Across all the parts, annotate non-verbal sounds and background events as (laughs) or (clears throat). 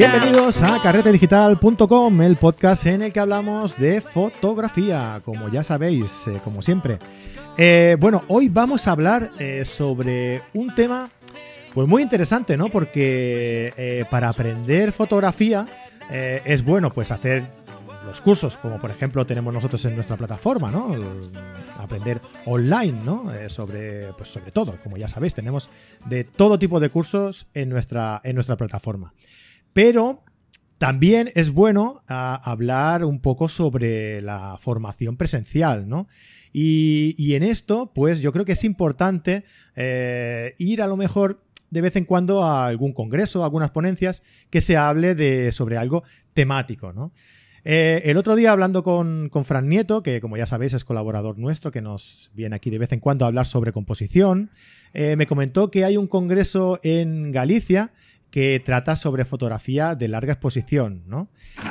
Bienvenidos a carretedigital.com, el podcast en el que hablamos de fotografía, como ya sabéis, eh, como siempre. Eh, bueno, hoy vamos a hablar eh, sobre un tema pues muy interesante, ¿no? Porque para aprender fotografía es bueno pues hacer los cursos, como por ejemplo tenemos nosotros en nuestra plataforma, ¿no? Aprender online, ¿no? sobre, pues sobre todo, como ya sabéis, tenemos de todo tipo de cursos en nuestra, en nuestra plataforma. Pero también es bueno ah, hablar un poco sobre la formación presencial, ¿no? Y, en esto, pues yo creo que es importante eh, ir a lo mejor de vez en cuando a algún congreso, a algunas ponencias, que se hable de, sobre algo temático, ¿no? Eh, el otro día hablando con, con, Fran Nieto, que como ya sabéis es colaborador nuestro, que nos viene aquí de vez en cuando a hablar sobre composición, eh, me comentó que hay un congreso en Galicia que trata sobre fotografía de larga exposición, ¿no?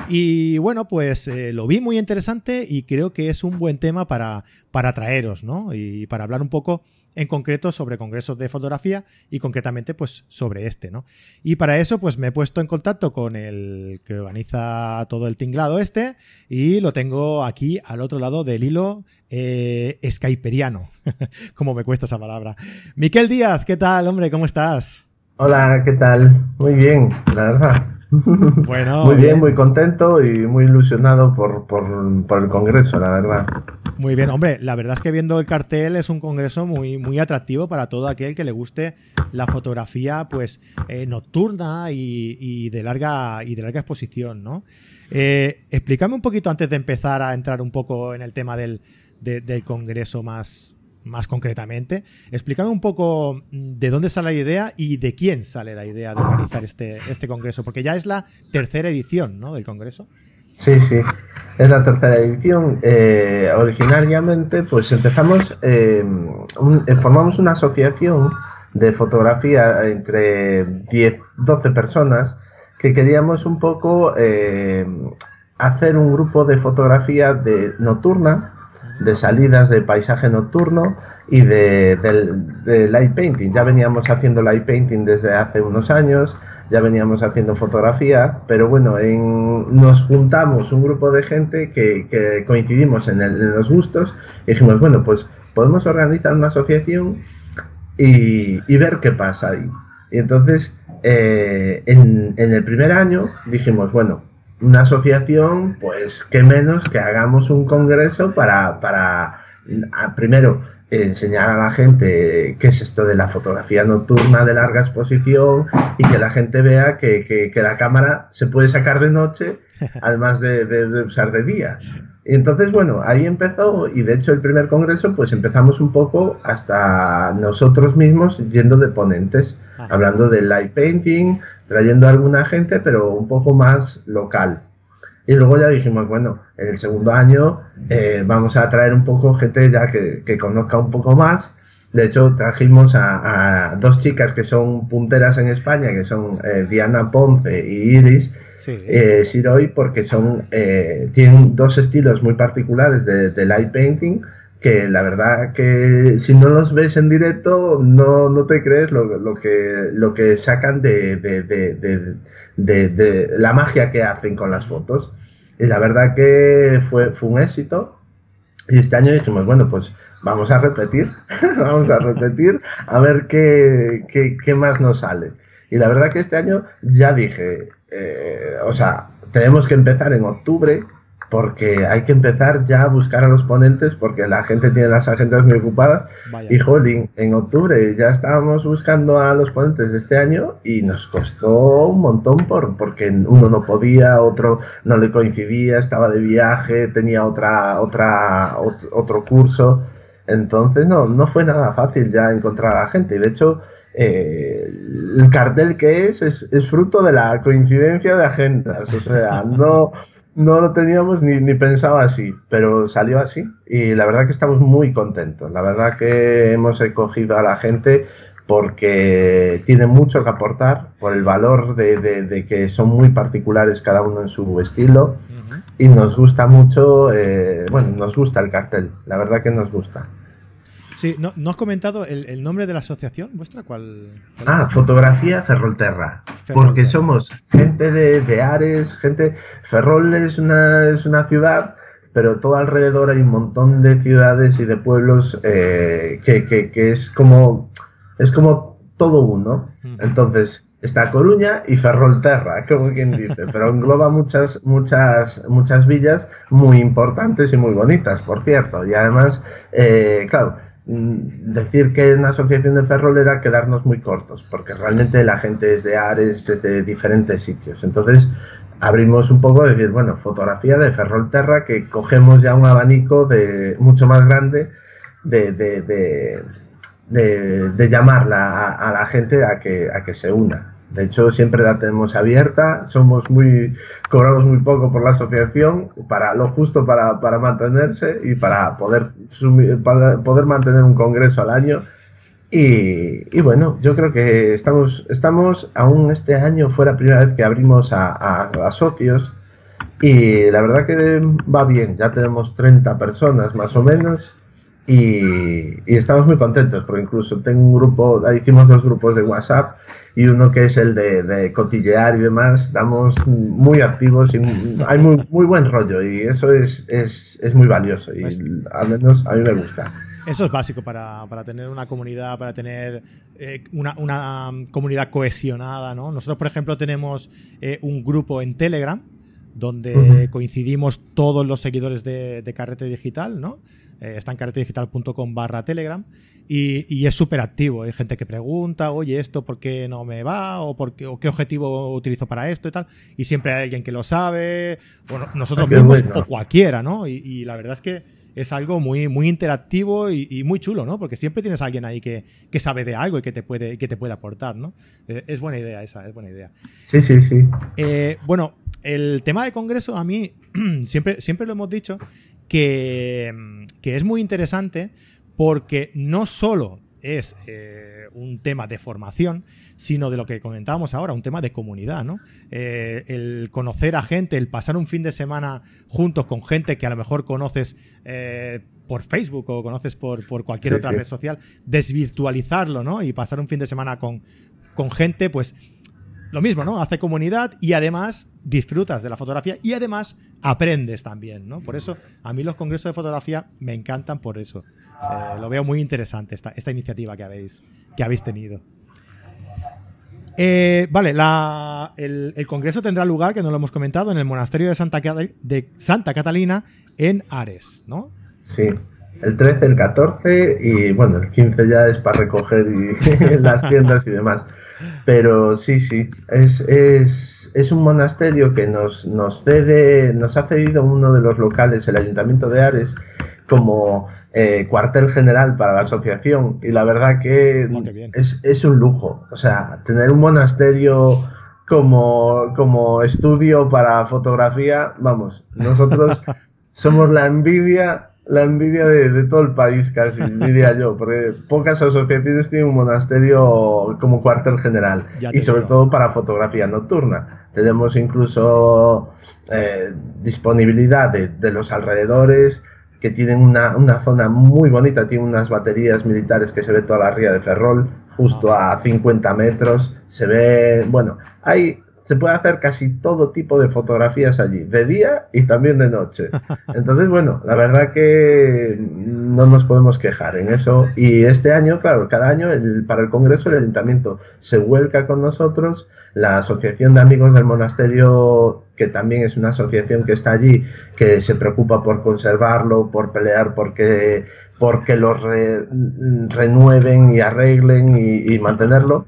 Y bueno, pues eh, lo vi muy interesante y creo que es un buen tema para, para traeros, ¿no? Y para hablar un poco en concreto sobre congresos de fotografía y concretamente pues sobre este, ¿no? Y para eso pues me he puesto en contacto con el que organiza todo el tinglado este y lo tengo aquí al otro lado del hilo eh, skyperiano, (laughs) como me cuesta esa palabra. Miquel Díaz, ¿qué tal, hombre? ¿Cómo estás? Hola, ¿qué tal? Muy bien, la verdad. (laughs) Bueno, muy bien, muy contento y muy ilusionado por, el congreso, la verdad. Muy bien, hombre, la verdad es que viendo el cartel es un congreso muy, muy atractivo para todo aquel que le guste la fotografía pues eh, nocturna y, de larga, y de larga exposición, ¿no? Eh, explícame un poquito antes de empezar a entrar un poco en el tema del, del congreso más, más concretamente. Explícame un poco mm, de dónde sale la idea y de quién sale la idea de organizar este, este congreso, porque ya es la tercera edición ¿no? del congreso. Sí, sí, es la tercera edición. Eh, originariamente, pues empezamos, eh, eh, formamos una asociación de fotografía entre 10, 12 personas que queríamos un poco hacer un grupo de fotografía de nocturna de salidas de paisaje nocturno y de, light painting. Ya veníamos haciendo light painting desde hace unos años, ya veníamos haciendo fotografía, pero bueno, en, nos juntamos un grupo de gente que, coincidimos en, los gustos y dijimos, bueno, pues podemos organizar una asociación y, ver qué pasa ahí. Y entonces, eh, en el primer año dijimos, bueno, una asociación, pues qué menos que hagamos un congreso para, para primero, enseñar a la gente qué es esto de la fotografía nocturna de larga exposición y que la gente vea que, que, la cámara se puede sacar de noche, (laughs) además de, de usar de día. Y entonces, bueno, ahí empezó y de hecho el primer congreso pues empezamos un poco hasta nosotros mismos yendo de ponentes, hablando de light painting, trayendo a alguna gente, pero un poco más local. Y luego ya dijimos, bueno, en el segundo año eh, vamos a traer un poco gente ya que, que conozca un poco más. De hecho, trajimos a, dos chicas que son punteras en España, que son eh, Diana Ponce y Iris, sí. eh, Siroy porque son, eh, tienen dos estilos muy particulares de, light painting que la verdad que si no los ves en directo no, no te crees lo, lo, que, lo que sacan de, de, de, la magia que hacen con las fotos. Y la verdad que fue, fue un éxito. Y este año dijimos, bueno, pues vamos a repetir, (laughs) vamos a repetir a ver qué, qué, qué más nos sale. Y la verdad que este año ya dije, eh, o sea, tenemos que empezar en octubre porque hay que empezar ya a buscar a los ponentes porque la gente tiene las agendas muy ocupadas. Y jolín, en octubre ya estábamos buscando a los ponentes de este año y nos costó un montón por, porque uno no podía, otro no le coincidía, estaba de viaje, tenía otra, otra, otro, curso. Entonces no, no fue nada fácil ya encontrar a la gente. De hecho, eh, el cartel que es, es, fruto de la coincidencia de agendas, o sea, (laughs) no, no lo teníamos ni, ni pensado así, pero salió así y la verdad que estamos muy contentos, la verdad que hemos escogido a la gente porque tiene mucho que aportar por el valor de, que son muy particulares cada uno en su estilo y nos gusta mucho, eh, bueno, nos gusta el cartel, la verdad que nos gusta. Sí, no, no has comentado el, nombre de la asociación vuestra, ¿cuál? Ah, Fotografía Ferrolterra. Porque somos gente de, Ares, gente. Ferrol es una, es una ciudad pero todo alrededor hay un montón de ciudades y de pueblos eh, que, que, es como es como todo uno. Entonces, está Coruña y Ferrolterra, (laughs) como quien dice, pero engloba muchas, muchas, muchas villas muy importantes y muy bonitas, por cierto. Y además, eh, claro, decir que es una asociación de Ferrol era quedarnos muy cortos, porque realmente la gente es de Ares, es de diferentes sitios. Entonces, abrimos un poco de decir, bueno, fotografía de Ferrolterra, que cogemos ya un abanico de mucho más grande de, de, de llamarla a, la gente a que, a que se una. De hecho, siempre la tenemos abierta, somos muy, cobramos muy poco por la asociación, para lo justo para, para mantenerse y para poder, para poder mantener un congreso al año. Y, y, bueno, yo creo que estamos, estamos aún este año, fue la primera vez que abrimos a, a, a socios y la verdad que va bien, ya tenemos 30 personas más o menos y, estamos muy contentos porque incluso tengo un grupo, hicimos dos grupos de WhatsApp y uno que es el de, cotillear y demás, estamos muy activos y hay muy, muy buen rollo y eso es, es, es muy valioso y pues al menos a mí me gusta. Eso es básico para, para tener una comunidad, para tener eh, una, una, comunidad cohesionada, ¿no? Nosotros, por ejemplo, tenemos eh, un grupo en Telegram donde coincidimos todos los seguidores de, de Carrete Digital, ¿no? Eh, está en carretedigital.com barra Telegram y, es súper activo. Hay gente que pregunta, oye, ¿esto por qué no me va? ¿O, por qué, o qué objetivo utilizo para esto y tal? Y siempre hay alguien que lo sabe, bueno, nosotros mismos o cualquiera, ¿no? Y, la verdad es que es algo muy, muy interactivo y, muy chulo, ¿no? Porque siempre tienes a alguien ahí que, sabe de algo y que te puede, que te puede aportar, ¿no? Eh, es buena idea esa, es buena idea. Sí, sí, sí. Eh, bueno, el tema de congreso a mí (clears throat) siempre, siempre lo hemos dicho que, es muy interesante porque no solo es eh, un tema de formación, sino de lo que comentábamos ahora, un tema de comunidad, ¿no? Eh, el conocer a gente, el pasar un fin de semana juntos con gente que a lo mejor conoces eh, por Facebook o conoces por, cualquier otra red social, desvirtualizarlo, ¿no? Y pasar un fin de semana con, con gente, pues lo mismo, ¿no? Hace comunidad y además disfrutas de la fotografía y además aprendes también, ¿no? Por eso a mí los congresos de fotografía me encantan por eso. Eh, lo veo muy interesante esta, esta iniciativa que habéis, que habéis tenido. Eh, vale, el, congreso tendrá lugar, que no lo hemos comentado, en el monasterio de Santa, de Santa Catalina en Ares, ¿no? Sí, el 13, el 14 y bueno, el 15 ya es para recoger y, (laughs) las tiendas y demás. Pero sí, sí, es, es, es un monasterio que nos, nos cede, nos ha cedido uno de los locales, el Ayuntamiento de Ares, como eh, cuartel general para la asociación. Y la verdad que ah, es, es un lujo. O sea, tener un monasterio como, como estudio para fotografía, vamos, nosotros (laughs) somos la envidia la envidia de, todo el país casi, diría yo, porque pocas asociaciones tienen un monasterio como cuartel general y sobre todo para fotografía nocturna. Tenemos incluso eh, disponibilidad de, los alrededores que tienen una, una, zona muy bonita, tienen unas baterías militares que se ve toda la ría de Ferrol, justo a 50 metros, se ve, bueno, hay se puede hacer casi todo tipo de fotografías allí, de día y también de noche. (laughs) Entonces, bueno, la verdad que no nos podemos quejar en eso. Y este año, claro, cada año para el Congreso el Ayuntamiento se vuelca con nosotros, la Asociación de Amigos del Monasterio, que también es una asociación que está allí, que se preocupa por conservarlo, por pelear porque, porque lo renueven y arreglen y mantenerlo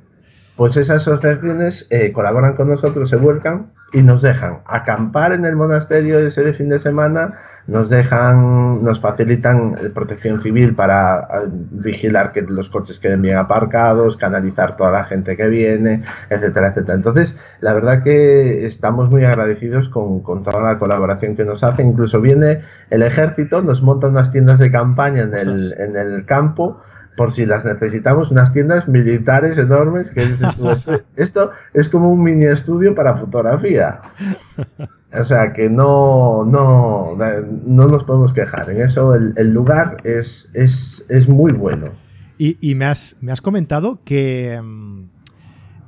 pues esas asociaciones eh, colaboran con nosotros, se vuelcan y nos dejan acampar en el monasterio ese fin de semana, nos dejan, nos facilitan protección civil para vigilar que los coches queden bien aparcados, canalizar toda la gente que viene, etcétera, etcétera. Entonces, la verdad que estamos muy agradecidos con, con toda la colaboración que nos hace. Incluso viene el ejército, nos monta unas tiendas de campaña en el, en el campo por si las necesitamos, unas tiendas militares enormes que (laughs) esto, es como un mini estudio para fotografía. (laughs) O sea que no, no, no nos podemos quejar. En eso el, lugar es, es, es, muy bueno. Y, me, has, me has comentado que... Mm,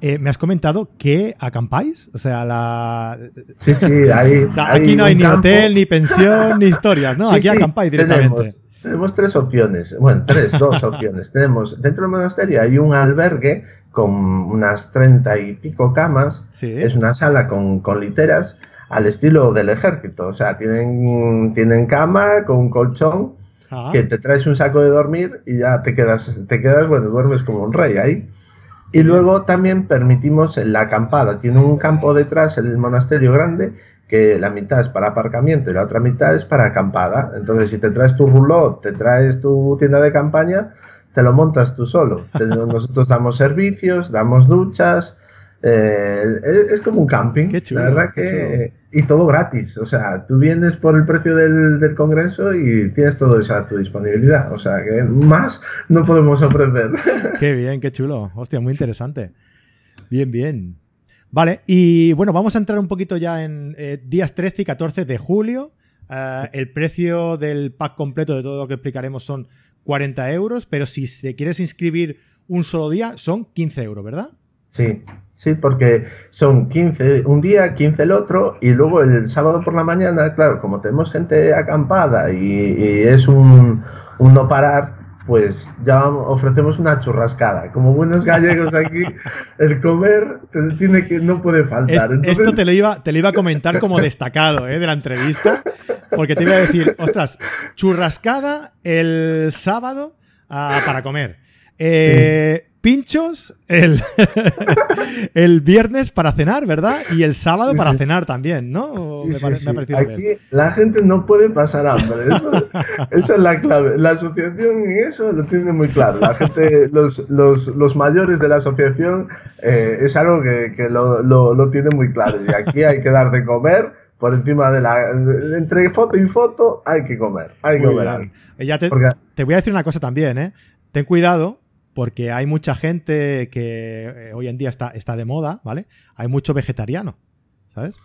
eh, me has comentado que acampáis, o sea, la... Sí, sí, ahí, (laughs) aquí no hay ni hotel, ni pensión, ni historias, ¿no? aquí acampáis directamente. Tenemos, tenemos tres opciones, bueno, tres, (laughs) dos opciones. tenemos, dentro del monasterio hay un albergue con unas treinta y pico camas, es una sala con, con literas, al estilo del ejército. O sea, tienen, tienen cama con un colchón ah. que te traes un saco de dormir y ya te quedas, te quedas, bueno, duermes como un rey ahí. Y luego también permitimos la acampada. Tiene un campo detrás, en el monasterio grande, que la mitad es para aparcamiento y la otra mitad es para acampada. Entonces, si te traes tu rulot, te traes tu tienda de campaña, te lo montas tú solo. (laughs) Nosotros damos servicios, damos duchas, eh, es, como un camping, la verdad que... Y todo gratis, o sea, tú vienes por el precio del, congreso y tienes todo eso a tu disponibilidad, o sea, que más no podemos ofrecer. Qué bien, qué chulo, hostia, muy interesante. Bien, bien. Vale, y bueno, vamos a entrar un poquito ya en eh, días 13 y 14 de julio. Eh, el precio del pack completo de todo lo que explicaremos son 40 euros, pero si te quieres inscribir un solo día son 15 euros, ¿verdad? Sí, sí, porque son 15 un día, 15 el otro, y luego el sábado por la mañana, claro, como tenemos gente acampada y, es un, no parar, pues ya ofrecemos una churrascada. Como buenos gallegos aquí, el comer tiene que, no puede faltar. esto te lo, iba, te lo iba a comentar como destacado ¿eh? de la entrevista, porque te iba a decir, ostras, churrascada el sábado ah, para comer. Eh, pinchos el, (laughs) el viernes para cenar, ¿verdad? Y el sábado para cenar también, ¿no? me, Aquí la gente no puede pasar hambre. (laughs) Eso, es la clave. La asociación en eso lo tiene muy claro. La gente, los, los, los mayores de la asociación eh, es algo que, que lo, lo, lo tiene muy claro. Y aquí hay que dar de comer por encima de la. Entre foto y foto hay que comer. Hay que comer. Ya te, te, voy a decir una cosa también, ¿eh? Ten cuidado porque hay mucha gente que eh, hoy en día está, está de moda, ¿vale? Hay mucho vegetariano, ¿sabes?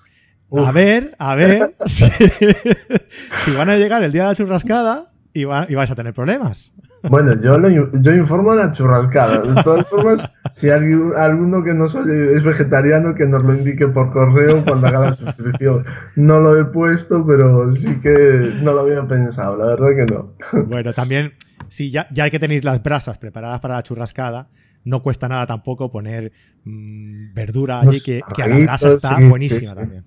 A ver, a ver (laughs) si, van a llegar el día de la churrascada y, y vais a tener problemas. Bueno, yo, yo informo a la churrascada. De todas formas, si hay alguno que no es vegetariano, que nos lo indique por correo cuando haga la suscripción. No lo he puesto, pero sí que no lo había pensado, la verdad que no. Bueno, también si ya, ya que tenéis las brasas preparadas para la churrascada, no cuesta nada tampoco poner mm, verdura allí, que, que, a la brasa está buenísima también.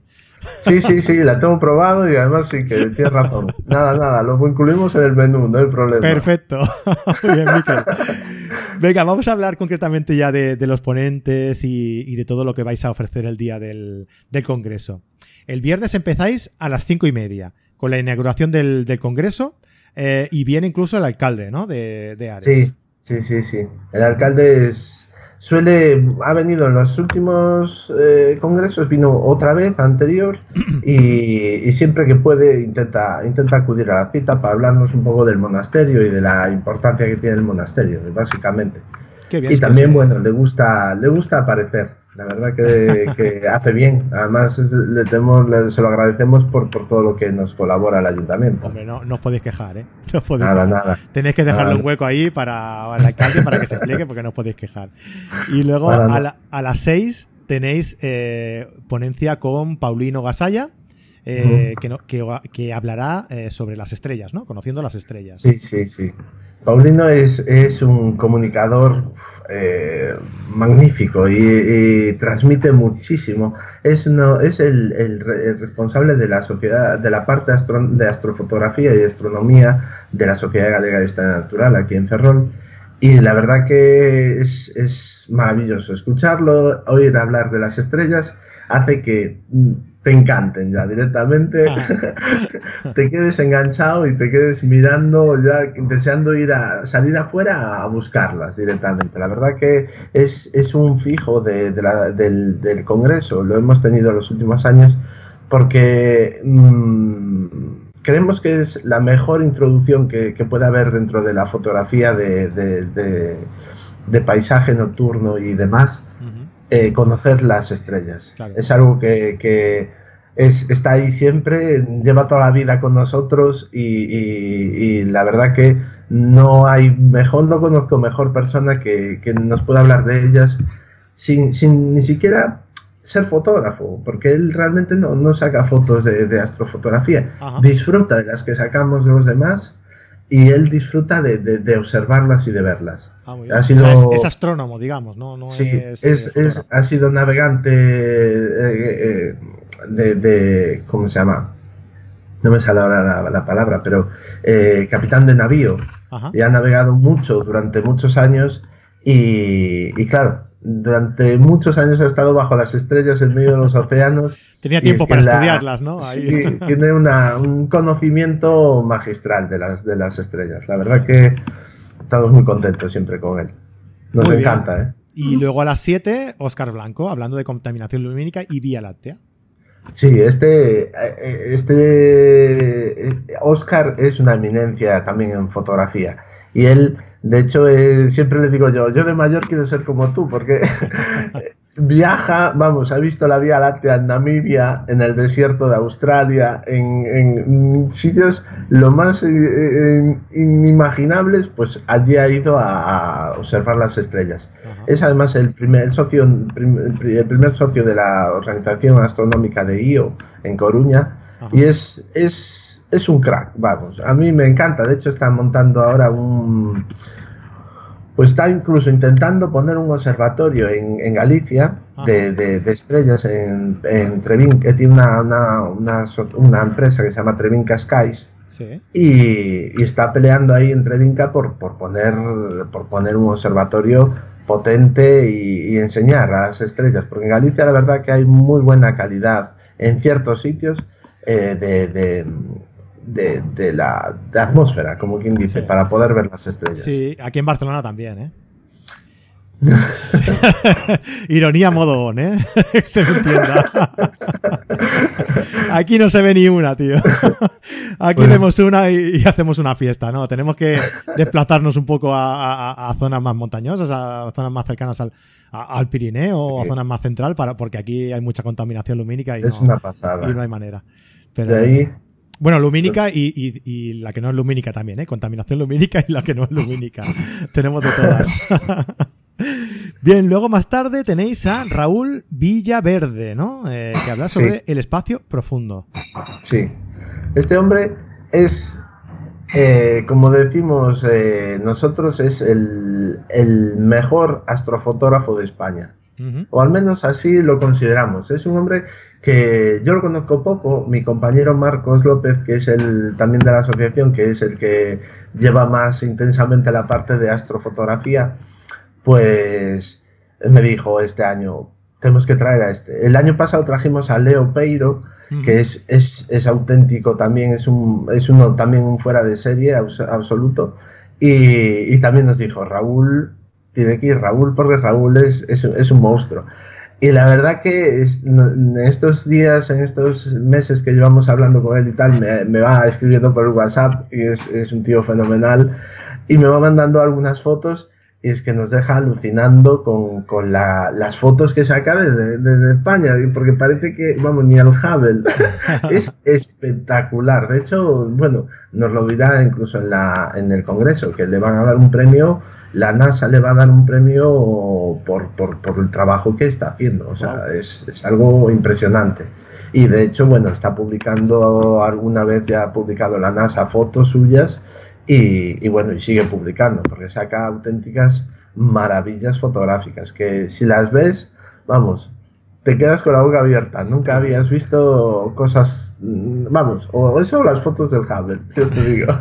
Sí, sí, sí, la tengo probado y además sí que tienes razón. Nada, nada, lo incluimos en el menú, no hay problema. Perfecto. Muy (laughs) bien, Venga, vamos a hablar concretamente ya de, los ponentes y, de todo lo que vais a ofrecer el día del, Congreso. El viernes empezáis a las cinco y media con la inauguración del, del Congreso eh, y viene incluso el alcalde, ¿no? De, de Ares. Sí, sí, sí, sí. El alcalde es, suele, ha venido en los últimos eh, congresos, vino otra vez anterior (clears throat) y, siempre que puede intenta, intenta acudir a la cita para hablarnos un poco del monasterio y de la importancia que tiene el monasterio, básicamente. y también, bueno, le gusta, le gusta aparecer. La verdad que, hace bien. Además, le tenemos, se lo agradecemos por, por todo lo que nos colabora el ayuntamiento. Hombre, no, no os podéis quejar, ¿eh? (laughs) No nada, nada. Tenéis que dejarle un hueco ahí para el alcalde para que se explique porque no os podéis quejar. Y luego a, a, las seis tenéis eh, ponencia con Paulino Gasalla. Eh, que, no, que, que, hablará eh, sobre las estrellas, ¿no? Conociendo las estrellas. Sí, sí, sí. Paulino es, es un comunicador eh, magnífico y, transmite muchísimo. Es, no, es el, el, responsable de la sociedad, de la parte de astrofotografía y astronomía de la Sociedad Galega de Historia Natural aquí en Ferrol. Y la verdad que es, es maravilloso escucharlo, oír hablar de las estrellas, hace que mm, te encanten ya directamente, ah. (laughs) te quedes enganchado y te quedes mirando ya, deseando ir a salir afuera a buscarlas directamente. La verdad que es, es un fijo de, del, del, Congreso, lo hemos tenido en los últimos años porque mm, creemos que es la mejor introducción que, que, puede haber dentro de la fotografía de, de paisaje nocturno y demás eh, conocer las estrellas. Es algo que, es, está ahí siempre, lleva toda la vida con nosotros y, la verdad que no hay mejor, no conozco mejor persona que, nos pueda hablar de ellas sin, sin, ni siquiera ser fotógrafo, porque él realmente no, no saca fotos de, astrofotografía, disfruta de las que sacamos los demás y él disfruta de, de, observarlas y de verlas. Ah, ha sido, es, astrónomo, digamos, ¿no? no sí, es, es, ha sido navegante eh, eh, de, de, ¿Cómo se llama? No me sale ahora la, palabra, pero eh, capitán de navío. Y ha navegado mucho durante muchos años y, y claro, durante muchos años ha estado bajo las estrellas en medio de los (laughs) océanos. Tenía tiempo para estudiarlas, ¿no? Sí, tiene un conocimiento magistral de las, de las estrellas. La verdad que estamos muy contentos siempre con él. Nos encanta, ¿eh? Y luego a las 7, Oscar Blanco, hablando de contaminación lumínica y Vía Láctea. Sí, este, eh, este Oscar es una eminencia también en fotografía. Y él de hecho, eh, siempre le digo yo, yo de mayor quiero ser como tú, porque (laughs) viaja, vamos, ha visto la Vía Láctea en Namibia, en el desierto de Australia, en, sitios lo más eh, inimaginables, pues allí ha ido a, observar las estrellas. Es además el primer socio, el primer socio de la Organización Astronómica de IO en Coruña, y es, es, es un crack, vamos. A mí me encanta. De hecho, está montando ahora un. Pues está incluso intentando poner un observatorio en, Galicia de, estrellas en, en Trevín, que tiene una, una, una, empresa que se llama Trevinca Skies. Y, está peleando ahí en Trevinca por, por, poner, por poner un observatorio potente y, y, enseñar a las estrellas, porque en Galicia la verdad que hay muy buena calidad en ciertos sitios, eh, de, de, la atmósfera, como quien dice, para poder ver las estrellas. Sí, aquí en Barcelona también, ¿eh? (laughs) Ironía modo on, ¿eh? (laughs) se me entienda. (laughs) Aquí no se ve ni una, tío. Aquí vemos una y, hacemos una fiesta, ¿no? Tenemos que desplazarnos un poco a, zonas más montañosas, a zonas más cercanas al, al Pirineo o a zonas más central, para, porque aquí hay mucha contaminación lumínica y, es una pasada. y no hay manera. de ahí bueno, lumínica y, la que no es lumínica también, ¿eh? Contaminación lumínica y la que no es lumínica. (laughs) Tenemos de todas. (laughs) Bien, luego más tarde tenéis a Raúl Villaverde, ¿no? Eh, que habla sobre el espacio profundo. Sí. Este hombre es, eh, como decimos eh, nosotros, es el, el, mejor astrofotógrafo de España. O al menos así lo consideramos. Es un hombre que yo lo conozco poco, mi compañero Marcos López, que es el también de la asociación, que es el que lleva más intensamente la parte de astrofotografía, pues me dijo este año, tenemos que traer a este. El año pasado trajimos a Leo Peiro, que es, es, es, auténtico también, es, un, es uno también un fuera de serie absoluto. Y, y, también nos dijo, Raúl, tiene que ir Raúl porque Raúl es, es, es un monstruo. Y la verdad que en estos días, en estos meses que llevamos hablando con él y tal, me, va escribiendo por WhatsApp y es, un tío fenomenal y me va mandando algunas fotos y es que nos deja alucinando con, las fotos que saca desde, desde, España, porque parece que, vamos, ni al Hubble. (laughs) es espectacular. De hecho, bueno, nos lo dirá incluso en, la, en el Congreso, que le van a dar un premio la NASA le va a dar un premio por, por, el trabajo que está haciendo. O sea, es, es, algo impresionante. Y de hecho, bueno, está publicando, alguna vez ya ha publicado la NASA fotos suyas y, y bueno, y sigue publicando, porque saca auténticas maravillas fotográficas que si las ves, vamos, te quedas con la boca abierta. Nunca habías visto cosas, vamos, o eso las fotos del Hubble, (laughs) yo te digo.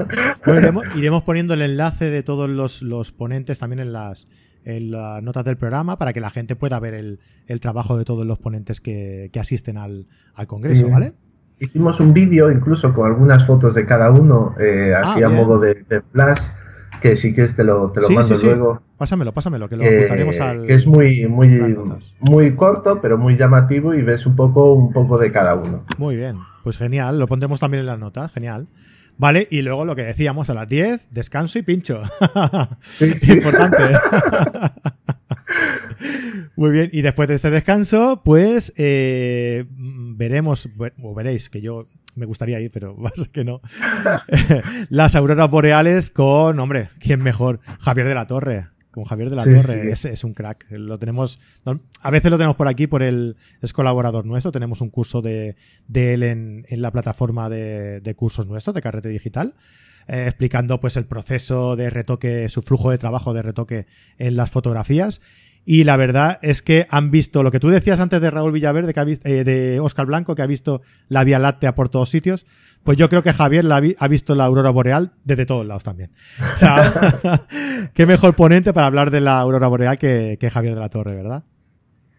iremos, poniendo el enlace de todos los, ponentes también en las, en las notas del programa para que la gente pueda ver el, trabajo de todos los ponentes que, asisten al, Congreso, ¿vale? Hicimos un vídeo incluso con algunas fotos de cada uno, eh, así ah, a modo de, de flash que sí que te lo, te lo mando luego. Pásamelo, pásamelo, que lo eh, al. Que es muy, muy, muy corto, pero muy llamativo y ves un poco, un poco de cada uno. Muy bien, pues genial, lo pondremos también en las notas, genial. Vale, y luego lo que decíamos a las 10, descanso y pincho. Sí, (laughs) Importante. (laughs) Muy bien, y después de este descanso, pues eh, veremos, o veréis, que yo me gustaría ir, pero (laughs) más que no, (laughs) las auroras boreales con, hombre, ¿quién mejor? Javier de la Torre. Con Javier de la Torre, Es, un crack. Lo tenemos, a veces lo tenemos por aquí, por el, es colaborador nuestro, tenemos un curso de, de él en, en la plataforma de, de cursos nuestros, de Carrete Digital. Eh, explicando pues el proceso de retoque, su flujo de trabajo de retoque en las fotografías. Y la verdad es que han visto lo que tú decías antes de Raúl Villaverde, que ha visto, eh, de Oscar Blanco, que ha visto la Vía Láctea por todos sitios. Pues yo creo que Javier la ha visto la aurora boreal desde todos lados también. O sea, (laughs) qué mejor ponente para hablar de la aurora boreal que, que Javier de la Torre, ¿verdad?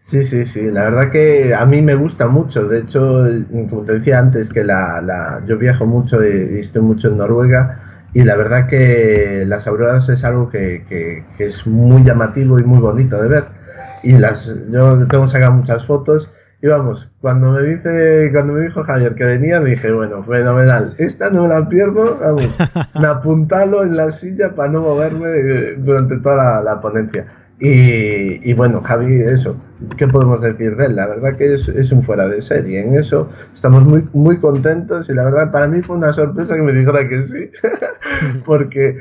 Sí, sí, sí, la verdad que a mí me gusta mucho. De hecho, como te decía antes, que la, la yo viajo mucho y, estoy mucho en Noruega y la verdad que las auroras es algo que, que, es muy llamativo y muy bonito de ver. Y las, yo tengo sacado muchas fotos y vamos, cuando me dice, cuando me dijo Javier que venía, me dije, bueno, fenomenal, esta no me la pierdo, vamos, me (laughs) apuntalo en la silla para no moverme durante toda la ponencia. Y, bueno, Javi, eso, ¿qué podemos decir de él? La verdad que es, un fuera de serie. En eso estamos muy, muy contentos y la verdad para mí fue una sorpresa que me dijera que sí, (laughs) porque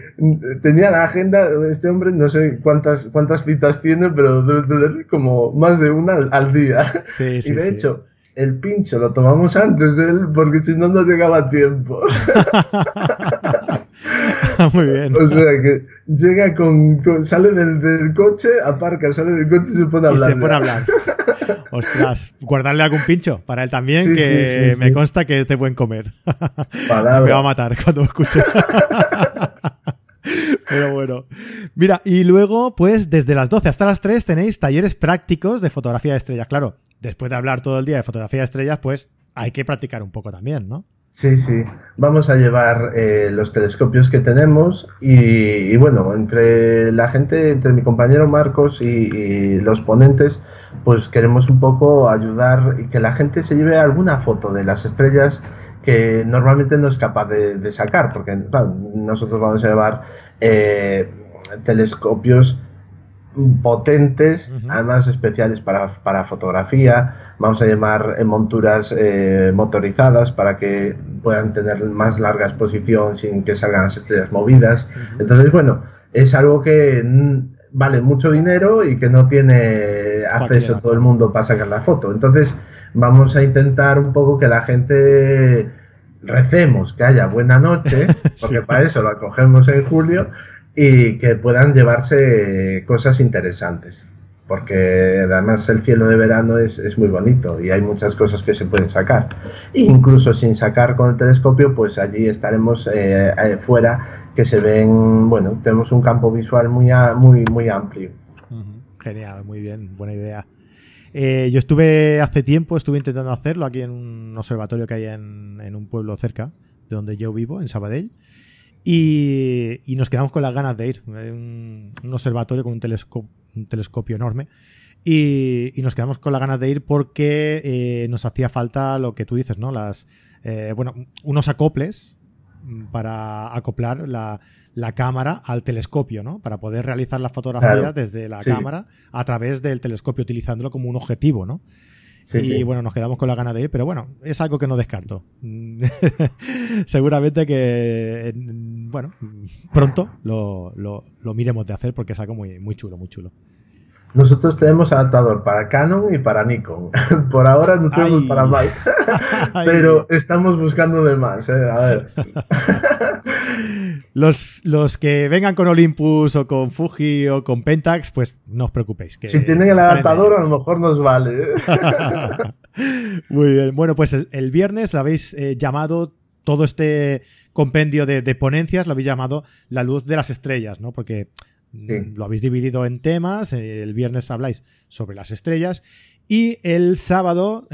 tenía la agenda, este hombre no sé cuántas, cuántas citas tiene, pero debe tener como más de una al, día. (laughs) y de hecho, el pincho lo tomamos antes de él porque si no, no llegaba a tiempo. (laughs) (laughs) Muy bien. O sea que llega con, sale del, coche, aparca, sale del coche y se pone a hablar. Y se pone a hablar. (laughs) Ostras, guardarle algún pincho para él también, que me consta que es de buen comer. (laughs) Me va a matar cuando escuche. Pero bueno. Mira, y luego, pues desde las 12 hasta las 3 tenéis talleres prácticos de fotografía de estrellas. Claro, después de hablar todo el día de fotografía de estrellas, pues hay que practicar un poco también, ¿no? Sí, sí. Vamos a llevar eh, los telescopios que tenemos y, bueno, entre la gente, entre mi compañero Marcos y, los ponentes, pues queremos un poco ayudar y que la gente se lleve alguna foto de las estrellas que normalmente no es capaz de, sacar, porque nosotros vamos a llevar eh, telescopios potentes, además especiales para, para, fotografía. Vamos a llamar en monturas eh, motorizadas para que puedan tener más larga exposición sin que salgan las estrellas movidas. Entonces, bueno, es algo que vale mucho dinero y que no tiene acceso todo el mundo para sacar la foto. Entonces, vamos a intentar un poco que la gente recemos que haya buena noche, (laughs) porque para eso lo acogemos en julio y que puedan llevarse cosas interesantes. Porque además el cielo de verano es, muy bonito y hay muchas cosas que se pueden sacar. E incluso sin sacar con el telescopio, pues allí estaremos eh, eh, fuera, que se ven, bueno, tenemos un campo visual muy, muy, muy amplio. Genial, muy bien, buena idea. Eh, yo estuve hace tiempo, estuve intentando hacerlo aquí en un observatorio que hay en, en un pueblo cerca de donde yo vivo, en Sabadell. Y, nos quedamos con las ganas de ir. Un, un observatorio con un telescopio, un telescopio enorme. Y, nos quedamos con las ganas de ir porque eh, nos hacía falta lo que tú dices, ¿no? Las, eh, bueno, unos acoples para acoplar la, cámara al telescopio, ¿no? Para poder realizar la fotografía desde la cámara a través del telescopio, utilizándolo como un objetivo, ¿no? Y bueno, nos quedamos con la gana de ir, pero bueno, es algo que no descarto. (laughs) Seguramente que, bueno, pronto lo, lo, miremos de hacer porque es algo muy, muy chulo, muy chulo. Nosotros tenemos adaptador para Canon y para Nikon. (laughs) Por ahora no tenemos para más. (laughs) Pero estamos buscando de más, ¿eh? A ver. Los, los que vengan con Olympus o con Fuji o con Pentax, pues no os preocupéis. Que si tienen el adaptador, a lo mejor nos vale. ¿eh? (laughs) Muy bien. Bueno, pues el, viernes lo habéis eh, llamado todo este compendio de, ponencias, lo habéis llamado la luz de las estrellas, ¿no? Porque mm, lo habéis dividido en temas. Eh, el viernes habláis sobre las estrellas y el sábado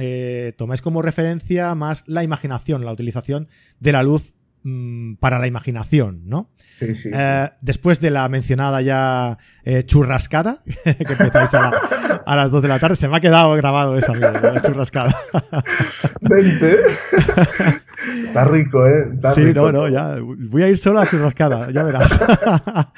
tomáis como referencia más la imaginación, la utilización de la luz Mm, para la imaginación, ¿no? Sí, sí, eh, Después de la mencionada ya eh, churrascada, (laughs) que empezáis a, las 2 de la tarde, se me ha quedado grabado esa, la churrascada. (laughs) Vente. Está rico, ¿eh? sí, no, no, ya. Voy a ir solo a la churrascada, ya verás.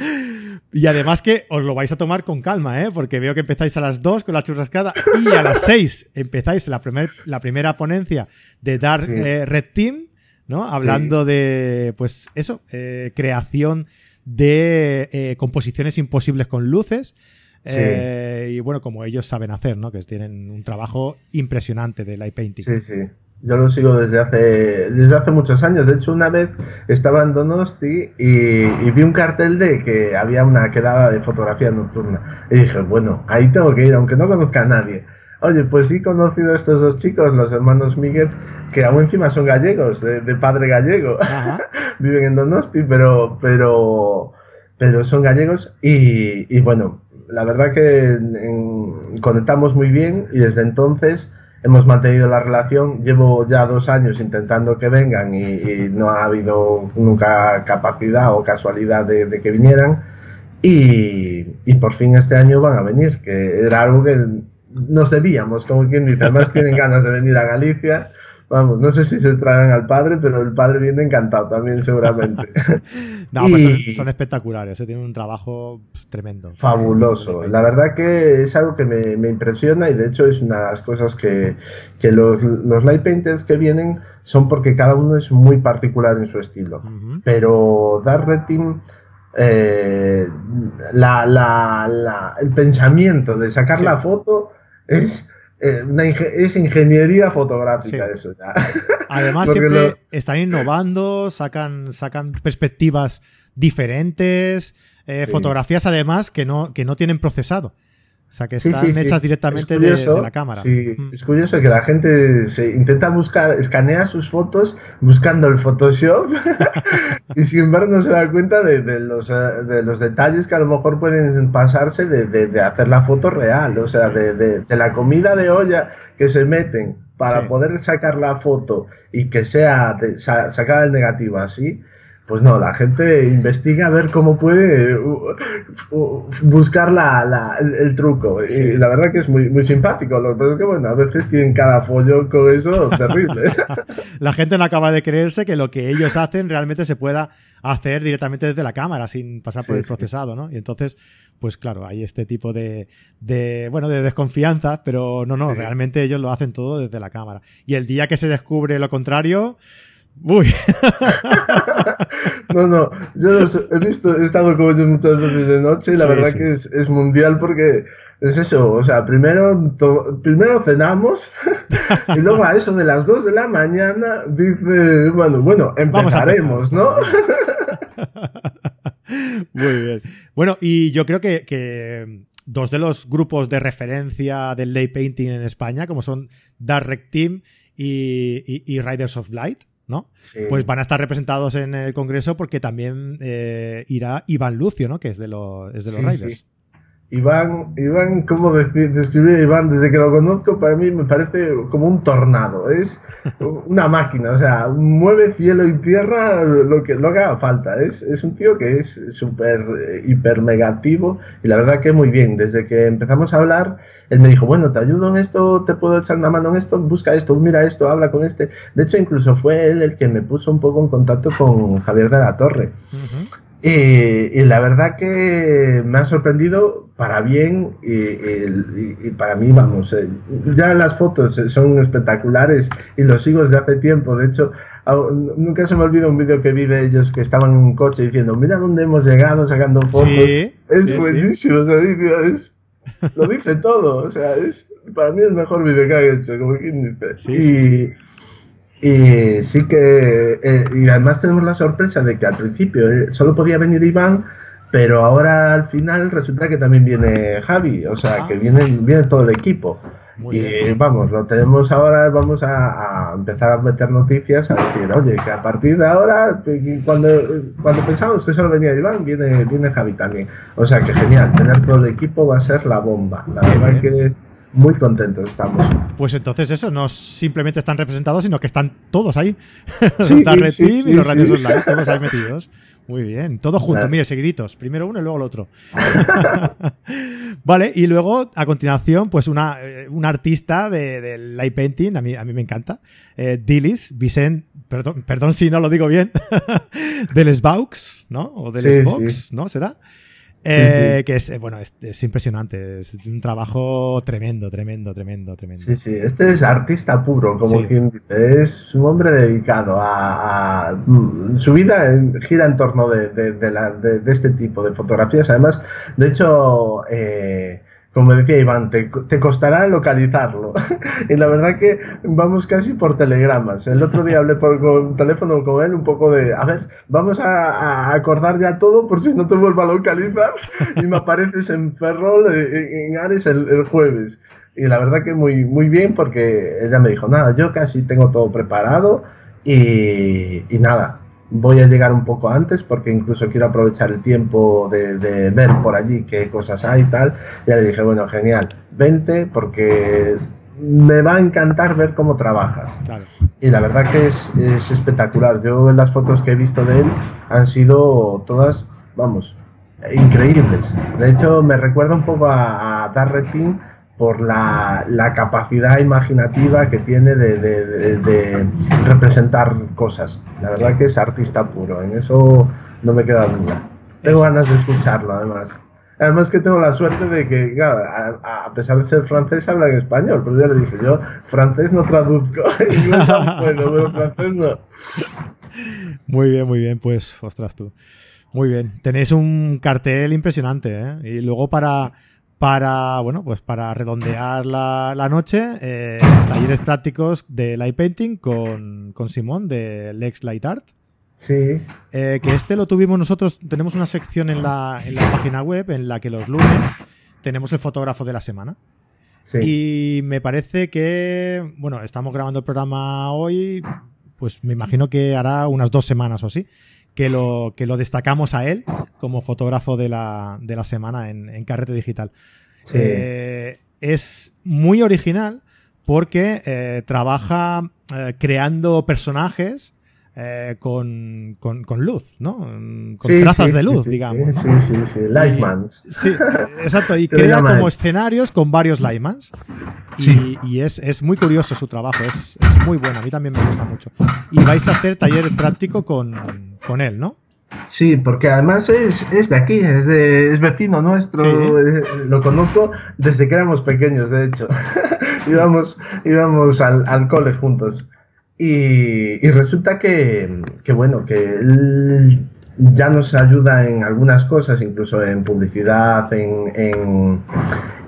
(laughs) y además que os lo vais a tomar con calma, ¿eh? Porque veo que empezáis a las 2 con la churrascada y a las 6 empezáis la, primer, la primera ponencia de Dark eh, Red Team, ¿no? Hablando de, pues eso, eh, creación de eh, composiciones imposibles con luces. y bueno, como ellos saben hacer, ¿no? Que tienen un trabajo impresionante de light painting. Sí, sí. Yo lo sigo desde hace, desde hace muchos años. De hecho, una vez estaba en Donosti y, vi un cartel de que había una quedada de fotografía nocturna. Y dije, bueno, ahí tengo que ir, aunque no conozca a nadie. Oye, pues sí he conocido a estos dos chicos, los hermanos Miguel, que aún encima son gallegos, de, padre gallego. (laughs) Viven en Donosti, pero, pero, pero son gallegos. Y, y bueno, la verdad que conectamos muy bien y desde entonces hemos mantenido la relación. Llevo ya dos años intentando que vengan y, no ha habido nunca capacidad o casualidad de, que vinieran. Y, y, por fin este año van a venir, que era algo que nos debíamos, como quien dice. Además (laughs) tienen ganas de venir a Galicia Vamos, no sé si se traen al padre, pero el padre viene encantado también, seguramente. (laughs) no, pues son, espectaculares, ¿eh? tienen un trabajo tremendo. Fabuloso. La verdad que es algo que me, impresiona y de hecho es una de las cosas que, los, light painters que vienen son porque cada uno es muy particular en su estilo. Pero Dark Red Team. Eh, el pensamiento de sacar la foto es eh, es ingeniería fotográfica eso ya. (laughs) Además siempre están innovando, sacan, sacan perspectivas diferentes, eh, fotografías además que no, que no tienen procesado. O sea, que están hechas directamente de, la cámara. Sí, mm. es curioso que la gente se intenta buscar, escanea sus fotos buscando el Photoshop (laughs) y sin embargo no se da cuenta de, los, eh, de los detalles que a lo mejor pueden pasarse de, hacer la foto real, o sea, de, la comida de olla que se meten para poder sacar la foto y que sea sacada el negativo así pues no, la gente investiga a ver cómo puede buscar la, el, truco. Y la verdad que es muy, muy simpático. Lo que pasa es que, bueno, a veces tienen cada follón con eso (laughs) terrible. (laughs) la gente no acaba de creerse que lo que ellos hacen realmente se pueda hacer directamente desde la cámara, sin pasar por el procesado, ¿no? Y entonces, pues claro, hay este tipo de, de bueno, de desconfianza, pero no, no, realmente ellos lo hacen todo desde la cámara. Y el día que se descubre lo contrario, Uy. (laughs) (laughs) no, no, yo he visto, he estado con ellos muchas veces de noche y la verdad que es, es, mundial porque es eso, o sea, primero, primero cenamos (laughs) y luego a eso de las 2 de la mañana dice, bueno, bueno, empezaremos, ¿no? (laughs) Muy bien. Bueno, y yo creo que, que dos de los grupos de referencia del lay painting en España, como son Dark Team y, y Riders of Light, ¿no? Pues van a estar representados en el Congreso porque también eh, irá Iván Lucio, ¿no? Que es de, los, es de los Raiders. Iván, Iván, ¿cómo describir a Iván? Desde que lo conozco, para mí me parece como un tornado. Es (laughs) una máquina, o sea, mueve cielo y tierra lo que, lo haga falta. Es, es un tío que es súper, eh, hiper negativo y la verdad que muy bien. Desde que empezamos a hablar, él me dijo, bueno, te ayudo en esto, te puedo echar una mano en esto, busca esto, mira esto, habla con este. De hecho, incluso fue él el que me puso un poco en contacto con Javier de la Torre. y, la verdad que me ha sorprendido para bien y, para mí, vamos, eh, ya las fotos son espectaculares y los sigo desde hace tiempo. De hecho, nunca se me olvida un vídeo que vi de ellos que estaban en un coche diciendo, mira dónde hemos llegado sacando fotos. es buenísimo, lo dice todo. O sea, es para mí el mejor vídeo que ha hecho, como quien dice. y, sí que, eh, y además tenemos la sorpresa de que al principio eh, solo podía venir Iván pero ahora al final resulta que también viene Javi, o sea, que viene, viene todo el equipo. Y vamos, lo tenemos ahora, vamos a, empezar a meter noticias a decir, oye, que a partir de ahora, cuando, cuando pensamos que solo venía Iván, viene, viene Javi también. O sea que genial, tener todo el equipo va a ser la bomba. La verdad que muy contentos estamos. Pues entonces eso, no simplemente están representados, sino que están todos ahí. Sí, (laughs) sí, y los radios online, todos ahí metidos. Muy bien, todos juntos, mire, seguiditos. Primero uno y luego el otro. (laughs) vale, y luego, a continuación, pues una, eh, artista de, light painting, a mí, a mí me encanta, eh, Dilis, Vicent perdón, perdón si no lo digo bien, (laughs) del Sbaux, ¿no? O del Xbox, ¿no? ¿Será? Eh, que es, eh, bueno, es, impresionante, es un trabajo tremendo, tremendo, tremendo, tremendo. Sí, sí, este es artista puro, como quien dice, es un hombre dedicado a... Mm, su vida gira en torno de, de, este tipo de fotografías, además, de hecho... Eh, como decía Iván, te, costará localizarlo. (laughs) y la verdad que vamos casi por telegramas. El otro día hablé por teléfono con él un poco de, a ver, vamos a, acordar ya todo por si no te vuelvo a localizar y me apareces en Ferrol, eh, en, Ares el, jueves. Y la verdad que muy, muy bien porque ella me dijo, nada, yo casi tengo todo preparado y, y nada, voy a llegar un poco antes porque incluso quiero aprovechar el tiempo de, ver por allí qué cosas hay y tal. Ya le dije, bueno, genial, vente porque me va a encantar ver cómo trabajas. Y la verdad que es, espectacular. Yo en las fotos que he visto de él han sido todas, vamos, increíbles. De hecho, me recuerda un poco a, a por la, capacidad imaginativa que tiene de, representar cosas. La verdad que es artista puro, en eso no me queda duda. Tengo ganas de escucharlo, además. Además que tengo la suerte de que, a, pesar de ser francés, habla en español. Pero ya le dije, yo francés no traduzco, (laughs) inglés puedo, pero francés no. Muy bien, muy bien, pues, ostras tú. Muy bien. Tenéis un cartel impresionante, ¿eh? Y luego para, para, bueno, pues para redondear la, noche, eh, talleres prácticos de light painting con, con Simón de Lex Light Art. Sí. Eh, que este lo tuvimos nosotros, tenemos una sección en la, en la página web en la que los lunes tenemos el fotógrafo de la semana. Sí. Y me parece que, bueno, estamos grabando el programa hoy, pues me imagino que hará unas dos semanas o así que lo, que lo destacamos a él como fotógrafo de la, de la semana en, en Carrete Digital. Eh, es muy original porque eh, trabaja eh, creando personajes con, con, con, luz, ¿no? Con trazas de luz, digamos. Sí, sí, sí, Lightmans. Sí, exacto, y (laughs) crea como escenarios con varios Lightmans. Y, y es, es, muy curioso su trabajo, es, es, muy bueno, a mí también me gusta mucho. Y vais a hacer taller práctico con, con él, ¿no? Sí, porque además es, es de aquí, es, de, es vecino nuestro, eh, lo conozco desde que éramos pequeños, de hecho. (laughs) íbamos íbamos al, al, cole juntos. Y, y resulta que, que, bueno, que él ya nos ayuda en algunas cosas, incluso en publicidad, en, en,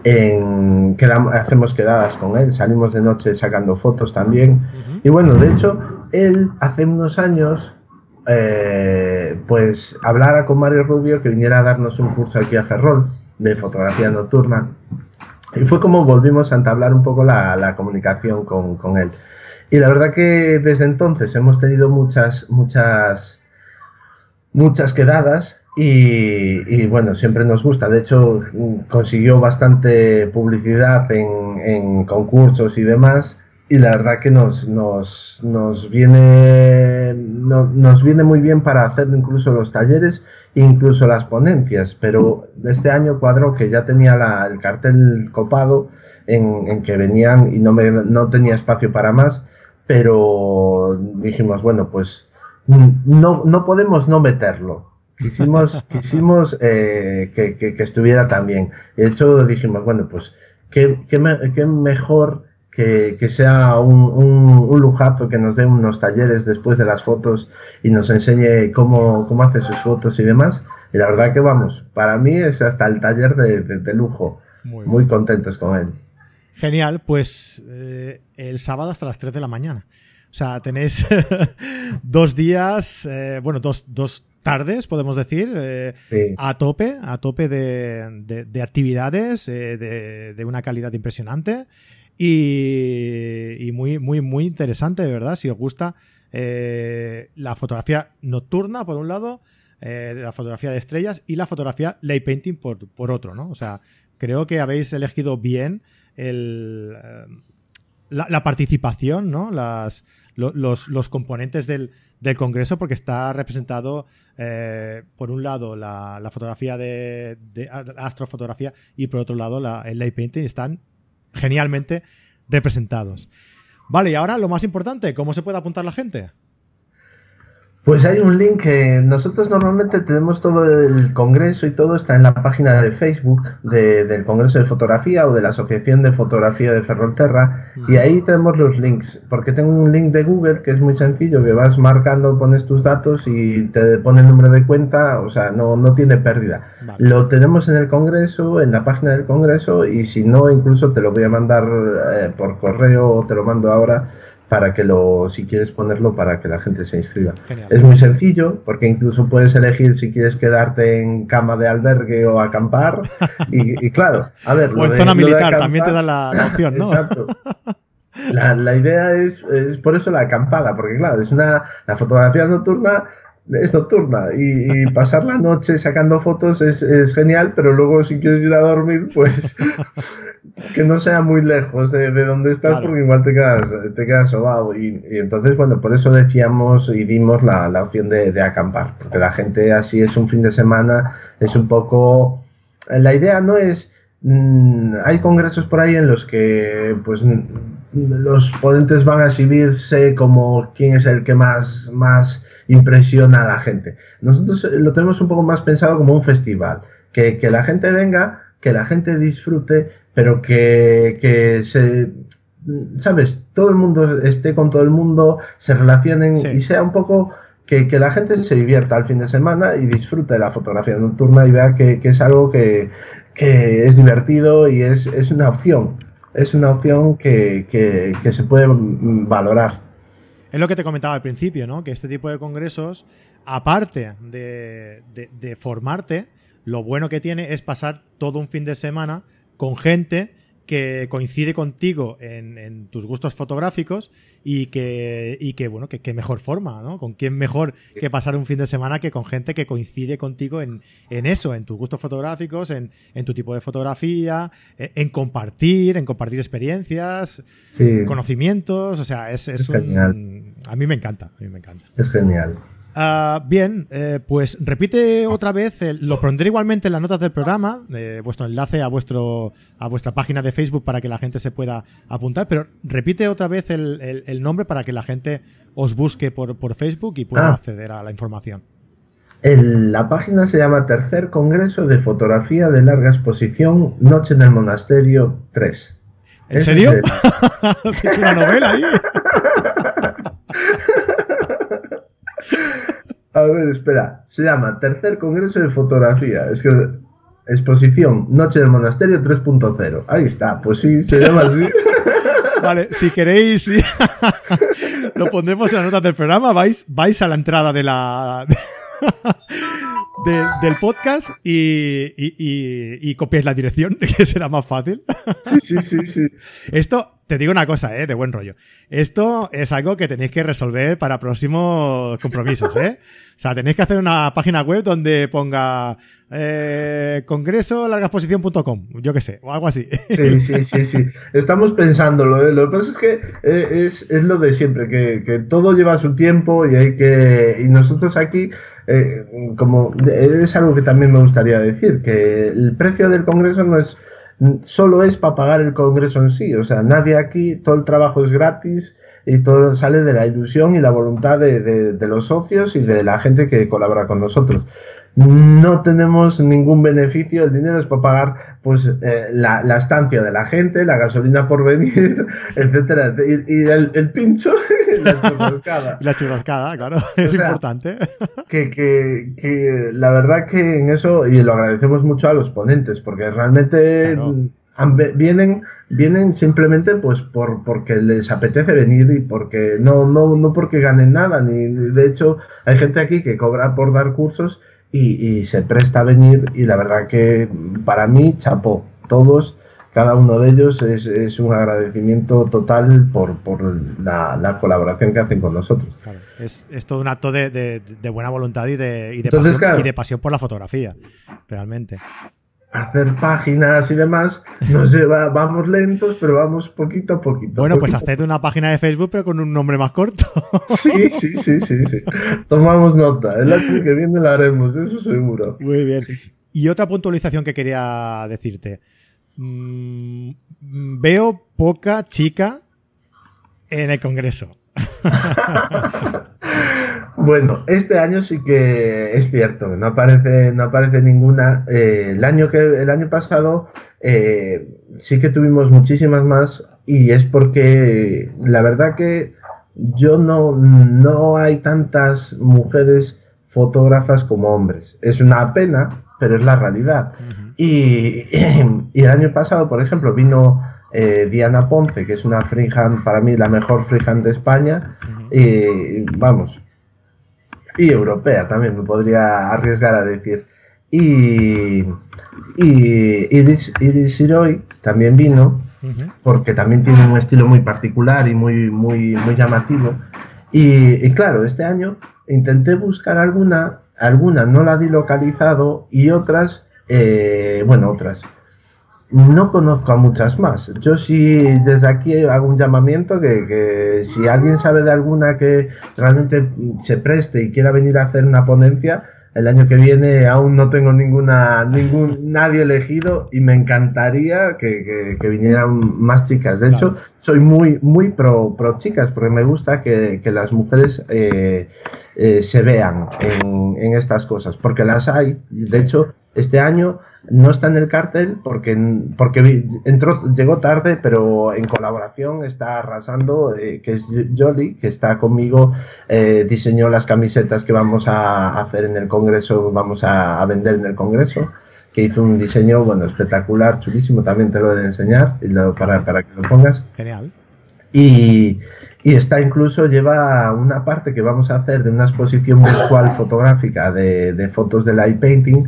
en que hacemos quedadas con él, salimos de noche sacando fotos también. Y bueno, de hecho, él hace unos años eh, pues hablara con Mario Rubio que viniera a darnos un curso aquí a Ferrol de fotografía nocturna. Y fue como volvimos a entablar un poco la, comunicación con, él. Y la verdad que desde entonces hemos tenido muchas, muchas, muchas quedadas y, bueno, siempre nos gusta. De hecho, consiguió bastante publicidad en, concursos y demás y la verdad que nos, nos, nos viene nos viene muy bien para hacer incluso los talleres incluso las ponencias pero este año cuadro que ya tenía la, el cartel copado en, en, que venían y no, me, no tenía espacio para más pero dijimos bueno pues no, no podemos no meterlo quisimos (laughs) quisimos eh, que, que, que, estuviera también de hecho dijimos bueno pues qué, qué, qué mejor que, sea un, un, lujazo que nos dé unos talleres después de las fotos y nos enseñe cómo, cómo hace sus fotos y demás. Y la verdad que vamos, para mí es hasta el taller de, lujo. Muy, contentos con él. Genial, pues eh, el sábado hasta las 3 de la mañana. O sea, tenéis (laughs) dos días, eh, bueno, dos, dos tardes, podemos decir, eh, a tope, a tope de, de, actividades de, de, una calidad impresionante. Y, muy, muy, muy interesante, de verdad. Si os gusta la fotografía nocturna, por un lado, la fotografía de estrellas y la fotografía light painting por, por otro, ¿no? O sea, creo que habéis elegido bien el, eh, la, participación, ¿no? Los, componentes del, congreso, porque está representado, por un lado, la, fotografía de, de, astrofotografía y por otro lado, la, el light painting. Están genialmente representados. Vale, y ahora lo más importante, ¿cómo se puede apuntar la gente? Pues hay un link que nosotros normalmente tenemos todo el congreso y todo está en la página de Facebook del Congreso de Fotografía o de la Asociación de Fotografía de Ferrolterra y ahí tenemos los links, porque tengo un link de Google que es muy sencillo, que vas marcando, pones tus datos y te pone el número de cuenta, o sea, no, no tiene pérdida. Lo tenemos en el Congreso, en la página del Congreso y si no, incluso te lo voy a mandar eh, por correo o te lo mando ahora para que lo, si quieres ponerlo, para que la gente se inscriba. Es muy sencillo, porque incluso puedes elegir si quieres quedarte en cama de albergue o acampar. (laughs) y, claro, a ver. O en zona militar, también te da la, (laughs) opción, ¿no? Exacto. (laughs) La, idea es, es, por eso la acampada, porque claro, es una la fotografía nocturna es nocturna y, pasar la noche sacando fotos es, es, genial, pero luego si quieres ir a dormir, pues (laughs) que no sea muy lejos de, donde estás porque igual te quedas, te quedas sobado. Y, entonces, bueno, por eso decíamos y vimos la, la opción de, de, acampar, porque la gente así es un fin de semana, es un poco... La idea no es... Mm, hay congresos por ahí en los que pues los ponentes van a exhibirse como quién es el que más, más impresiona a la gente. Nosotros lo tenemos un poco más pensado como un festival, que, que la gente venga, que la gente disfrute, pero que, que se, ¿sabes? Todo el mundo esté con todo el mundo, se relacionen y sea un poco que, que, la gente se divierta al fin de semana y disfrute de la fotografía nocturna y vea que, que es algo que, que, es divertido y es, es, una opción. Es una opción que, que se puede valorar. Es lo que te comentaba al principio, ¿no? Que este tipo de congresos, aparte de, de formarte, lo bueno que tiene es pasar todo un fin de semana con gente que coincide contigo en, tus gustos fotográficos y que, y que bueno, que, mejor forma, ¿no? Con quién mejor que pasar un fin de semana que con gente que coincide contigo en, eso, en tus gustos fotográficos, en, tu tipo de fotografía, en, compartir, en compartir experiencias, conocimientos, o sea, es, es, un, A mí me encanta, a mí me encanta. Es genial. Ah, bien, eh, pues repite otra vez, lo pondré igualmente en las notas del programa, eh, vuestro enlace a vuestro a vuestra página de Facebook para que la gente se pueda apuntar, pero repite otra vez el, nombre para que la gente os busque por, por Facebook y pueda ah. acceder a la información. la página se llama Tercer Congreso de Fotografía de Larga Exposición, Noche en el Monasterio 3. ¿En serio? (laughs) ¿Has hecho una novela ahí? (laughs) A ver, espera. Se llama Tercer Congreso de Fotografía. Es que exposición Noche del Monasterio 3.0. Ahí está, pues sí, se llama así. (laughs) Vale, si queréis, (laughs) lo pondremos en las notas del programa. Vais, vais a la entrada de la (laughs) del podcast y, y, copiáis la dirección, (laughs) que será más fácil. Sí, sí, sí, sí. Esto, te digo una cosa, ¿eh? De buen rollo. Esto es algo que tenéis que resolver para próximos compromisos, ¿eh? O sea, tenéis que hacer una página web donde ponga eh, congreso largasposición.com, yo qué sé, o algo así. Sí, sí, sí, sí. Estamos pensándolo, ¿eh? Lo que pasa es que eh, es, es lo de siempre, que, que todo lleva su tiempo y hay que... Y nosotros aquí eh, como es algo que también me gustaría decir, que el precio del Congreso no es solo es para pagar el Congreso en sí, o sea, nadie aquí, todo el trabajo es gratis y todo sale de la ilusión y la voluntad de, los socios y de la gente que colabora con nosotros. No tenemos ningún beneficio, el dinero es para pagar pues eh, la, estancia de la gente, la gasolina por venir, (laughs) etcétera, y, el, pincho y (laughs) (laughs) la churrascada. y la churrascada, claro, es importante. Que, que, que, la verdad que en eso, y lo agradecemos mucho a los ponentes, porque realmente vienen, vienen simplemente pues por porque les apetece venir y porque no, no, no porque ganen nada, ni de hecho hay gente aquí que cobra por dar cursos y, se presta a venir y la verdad que para mí, chapo, todos, cada uno de ellos es, es un agradecimiento total por, por la, la, colaboración que hacen con nosotros. es, es, todo un acto de, de, buena voluntad y de, y, pasión, y de pasión por la fotografía, realmente hacer páginas y demás, nos (laughs) lleva, vamos lentos, pero vamos poquito a poquito. Bueno, pues haced una página de Facebook, pero con un nombre más corto. (laughs) Sí, sí, sí, sí, sí. Tomamos nota. El (laughs) año que viene la haremos, eso seguro. Muy bien. Y otra puntualización que quería decirte. Mm, veo poca chica en el Congreso. (laughs) Bueno, este año sí que es cierto, no aparece, no aparece ninguna. Eh, el, año que, el año pasado eh, sí que tuvimos muchísimas más y es porque la verdad que yo no, no hay tantas mujeres fotógrafas como hombres. Es una pena, pero es la realidad. Y, (clears throat) y, el año pasado, por ejemplo, vino eh, Diana Ponce, que es una freehand, para mí la mejor freehand de España, y vamos, y europea también me podría arriesgar a decir. Y, y Iris, Iris también vino, porque también tiene un estilo muy particular y muy, muy, muy llamativo. Y, claro, este año intenté buscar alguna, alguna no la di localizado y otras, eh, bueno, otras no conozco a muchas más. Yo sí desde aquí hago un llamamiento que, si alguien sabe de alguna que realmente se preste y quiera venir a hacer una ponencia, el año que viene aún no tengo ninguna, ningún, (laughs) nadie elegido y me encantaría que, vinieran más chicas. De hecho, soy muy, muy pro, pro chicas porque me gusta que, las mujeres eh, eh, se vean en, en estas cosas, porque las hay. De hecho, este año no está en el cartel porque, porque entró, llegó tarde, pero en colaboración está arrasando, eh, que es Jolly, que está conmigo, eh, diseñó las camisetas que vamos a hacer en el Congreso, vamos a, vender en el Congreso, que hizo un diseño, bueno, espectacular, chulísimo, también te lo he de enseñar y para, para que lo pongas. Genial. Y, y está incluso, lleva una parte que vamos a hacer de una exposición virtual fotográfica de, de fotos de light painting,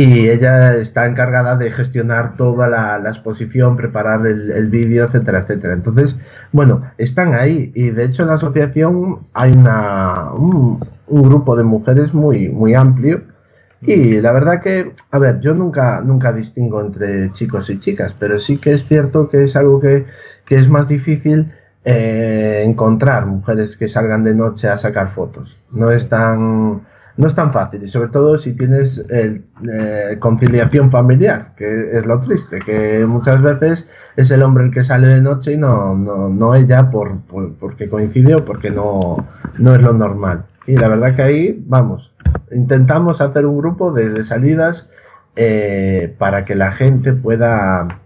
y ella está encargada de gestionar toda la, exposición, preparar el, vídeo, etcétera, etcétera. Entonces, bueno, están ahí y de hecho en la asociación hay una, un, grupo de mujeres muy, muy amplio y la verdad que, a ver, yo nunca, nunca distingo entre chicos y chicas, pero sí que es cierto que es algo que, es más difícil eh, encontrar mujeres que salgan de noche a sacar fotos. No es tan no es tan fácil y sobre todo si tienes eh, conciliación familiar, que es lo triste, que muchas veces es el hombre el que sale de noche y no, no, no ella por, porque coincide o porque no, no es lo normal. Y la verdad que ahí, vamos, intentamos hacer un grupo de, salidas eh, para que la gente pueda,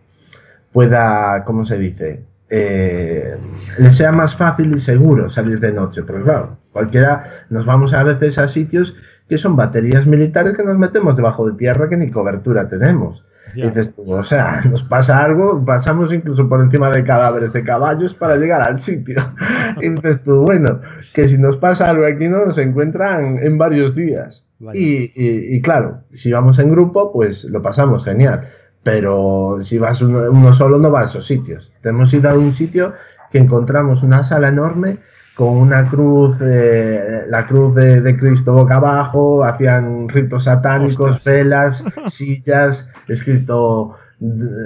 pueda, ¿cómo se dice? Eh, le sea más fácil y seguro salir de noche, pero claro, cualquiera nos vamos a veces a sitios que son baterías militares que nos metemos debajo de tierra que ni cobertura tenemos. dices tú, o sea, nos pasa algo, pasamos incluso por encima de cadáveres de caballos para llegar al sitio. (laughs) y dices tú, bueno, que si nos pasa algo aquí no nos encuentran en varios días. Y, y, claro, si vamos en grupo, pues lo pasamos genial pero si vas uno, solo no va a esos sitios. Hemos ido a un sitio que encontramos una sala enorme con una cruz, eh, la cruz de, Cristo boca abajo, hacían ritos satánicos, velas, (laughs) sillas, escrito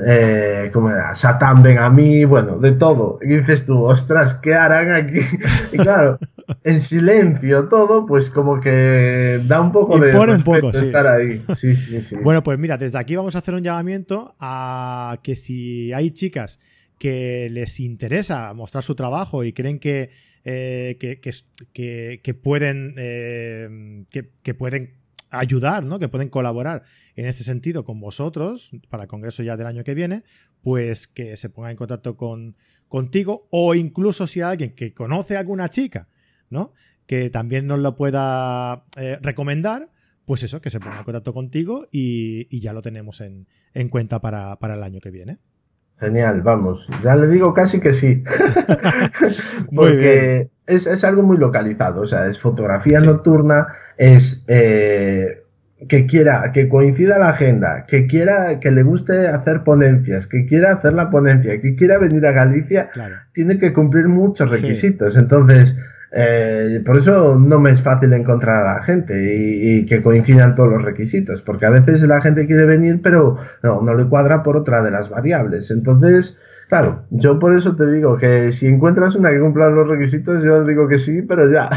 eh, ¿cómo era? Satán ven a mí, bueno, de todo. Y dices tú, ostras, ¿qué harán aquí? (laughs) Y claro, en silencio todo, pues como que da un poco de un poco, estar ahí. Sí, sí, sí. Bueno, pues mira, desde aquí vamos a hacer un llamamiento a que si hay chicas que les interesa mostrar su trabajo y creen que, eh, que, pueden eh, que, pueden ayudar, ¿no? Que pueden colaborar en ese sentido con vosotros para el congreso ya del año que viene, pues que se ponga en contacto con contigo o incluso si hay alguien que conoce a alguna chica ¿no? Que también nos lo pueda eh, recomendar, pues eso, que se ponga en contacto contigo y, ya lo tenemos en, cuenta para, el año que viene. Genial, vamos. Ya le digo casi que sí. (laughs) Porque es, algo muy localizado. O sea, es fotografía nocturna, es eh, que quiera, que coincida la agenda, que quiera, que le guste hacer ponencias, que quiera hacer la ponencia, que quiera venir a Galicia, tiene que cumplir muchos requisitos. Entonces, eh, por eso no me es fácil encontrar a la gente y, que coincidan todos los requisitos, porque a veces la gente quiere venir, pero no, no le cuadra por otra de las variables. Entonces, claro, yo por eso te digo que si encuentras una que cumpla los requisitos, yo digo que sí, pero ya.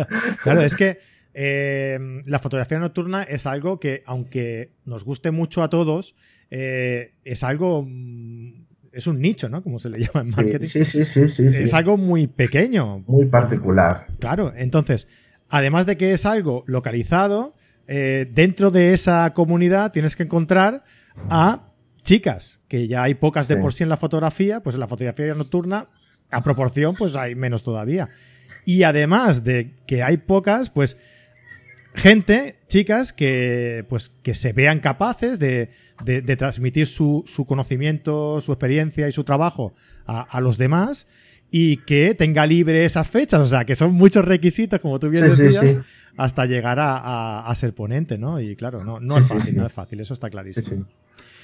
(laughs) claro, es que eh, la fotografía nocturna es algo que, aunque nos guste mucho a todos, eh, es algo mm, es un nicho, ¿no? Como se le (laughs) llama en marketing. Sí, sí, sí, sí. Es algo muy pequeño. Muy particular. Claro, entonces, además de que es algo localizado, eh, dentro de esa comunidad tienes que encontrar a chicas, que ya hay pocas de por sí en la fotografía, pues en la fotografía nocturna, a proporción, pues hay menos todavía. Y además de que hay pocas, pues gente, chicas, que, pues, que se vean capaces de, de, transmitir su, su, conocimiento, su experiencia y su trabajo a, a, los demás y que tenga libre esas fechas. O sea, que son muchos requisitos, como tú bien decías, hasta llegar a, a, ser ponente, ¿no? Y claro, no, no es fácil, no es fácil, eso está clarísimo.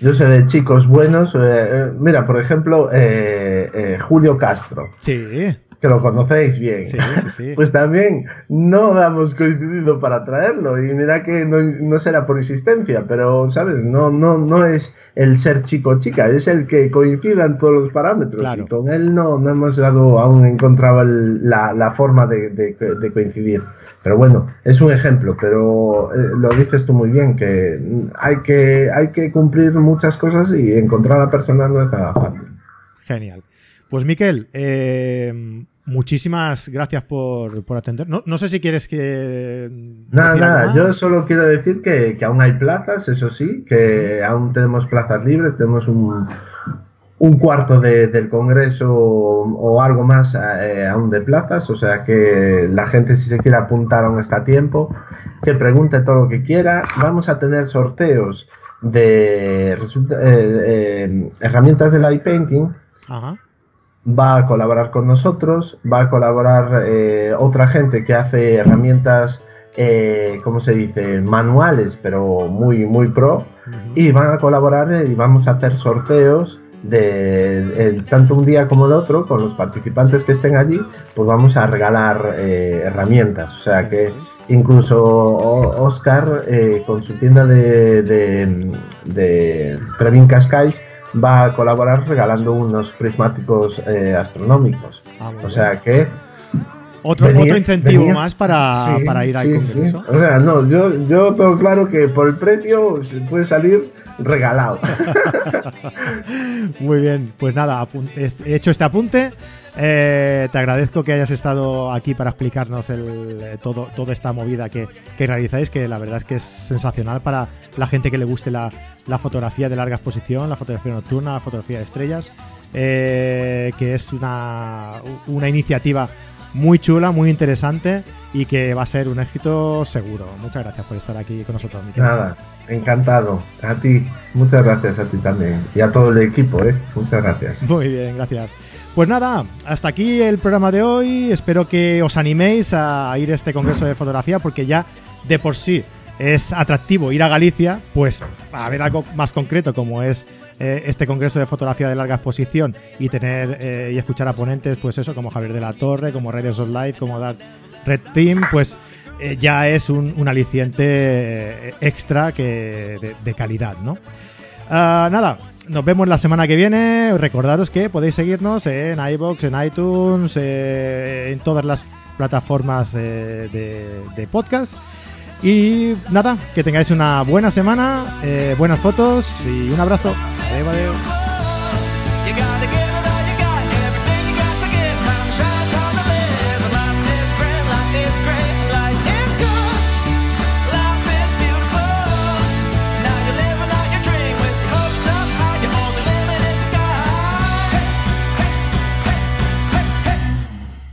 Yo sé de chicos buenos. Eh, eh, mira, por ejemplo, eh, Julio Castro. Sí que lo conocéis bien. Sí, sí, sí. (laughs) Pues también no damos coincidido para traerlo. Y mira que no, será por insistencia, pero, ¿sabes? No, no, no es el ser chico o chica, es el que coincida en todos los parámetros. Y con él no, no hemos dado, aún encontrado la, la, forma de, de, coincidir. Pero bueno, es un ejemplo, pero eh, lo dices tú muy bien, que hay que, hay que cumplir muchas cosas y encontrar a la persona no es nada fácil. Genial. Pues Miquel, eh, Muchísimas gracias por, por atender. No, no, sé si quieres que. Nada, nada. Yo solo quiero decir que, que, aún hay plazas, eso sí, que aún tenemos plazas libres, tenemos un, un cuarto de, del Congreso o algo más eh, aún de plazas, o sea que la gente si se quiere apuntar aún está a tiempo, que pregunte todo lo que quiera. Vamos a tener sorteos de eh, eh, herramientas del eye painting. Ajá va a colaborar con nosotros, va a colaborar eh, otra gente que hace herramientas, eh, ¿cómo se dice?, manuales, pero muy, muy pro, y van a colaborar y vamos a hacer sorteos de tanto un día como el otro, con los participantes que estén allí, pues vamos a regalar herramientas, o sea que incluso Oscar con su tienda de, de, de Trevin Cascais va a colaborar regalando unos prismáticos eh, astronómicos. Ah, o sea que otro, otro incentivo más para, para ir al congreso. O sea, no, yo, yo todo claro que por el precio puede salir regalado. Muy bien, pues nada, he hecho este apunte. Eh, te agradezco que hayas estado aquí para explicarnos el, eh, todo, toda esta movida que, realizáis, que la verdad es que es sensacional para la gente que le guste la, fotografía de larga exposición, la fotografía nocturna, la fotografía de estrellas, eh, que es una, una iniciativa muy chula, muy interesante y que va a ser un éxito seguro. Muchas gracias por estar aquí con nosotros, Miquel. Nada, encantado. A ti, muchas gracias a ti también. Y a todo el equipo, ¿eh? Muchas gracias. Muy bien, gracias. Pues nada, hasta aquí el programa de hoy. Espero que os animéis a ir a este congreso de fotografía porque ya de por sí es atractivo ir a Galicia, pues a ver algo más concreto como es eh, este congreso de fotografía de larga exposición y tener eh, y escuchar a ponentes, pues eso, como Javier de la Torre, como Raiders of Life, como Dark Red Team, pues eh, ya es un, aliciente extra que de, calidad, ¿no? Ah, nada, nos vemos la semana que viene. Recordaros que podéis seguirnos en iBox, en iTunes, en todas las plataformas de, de podcast. Y nada, que tengáis una buena semana, eh, buenas fotos y un abrazo. Adiós, adiós.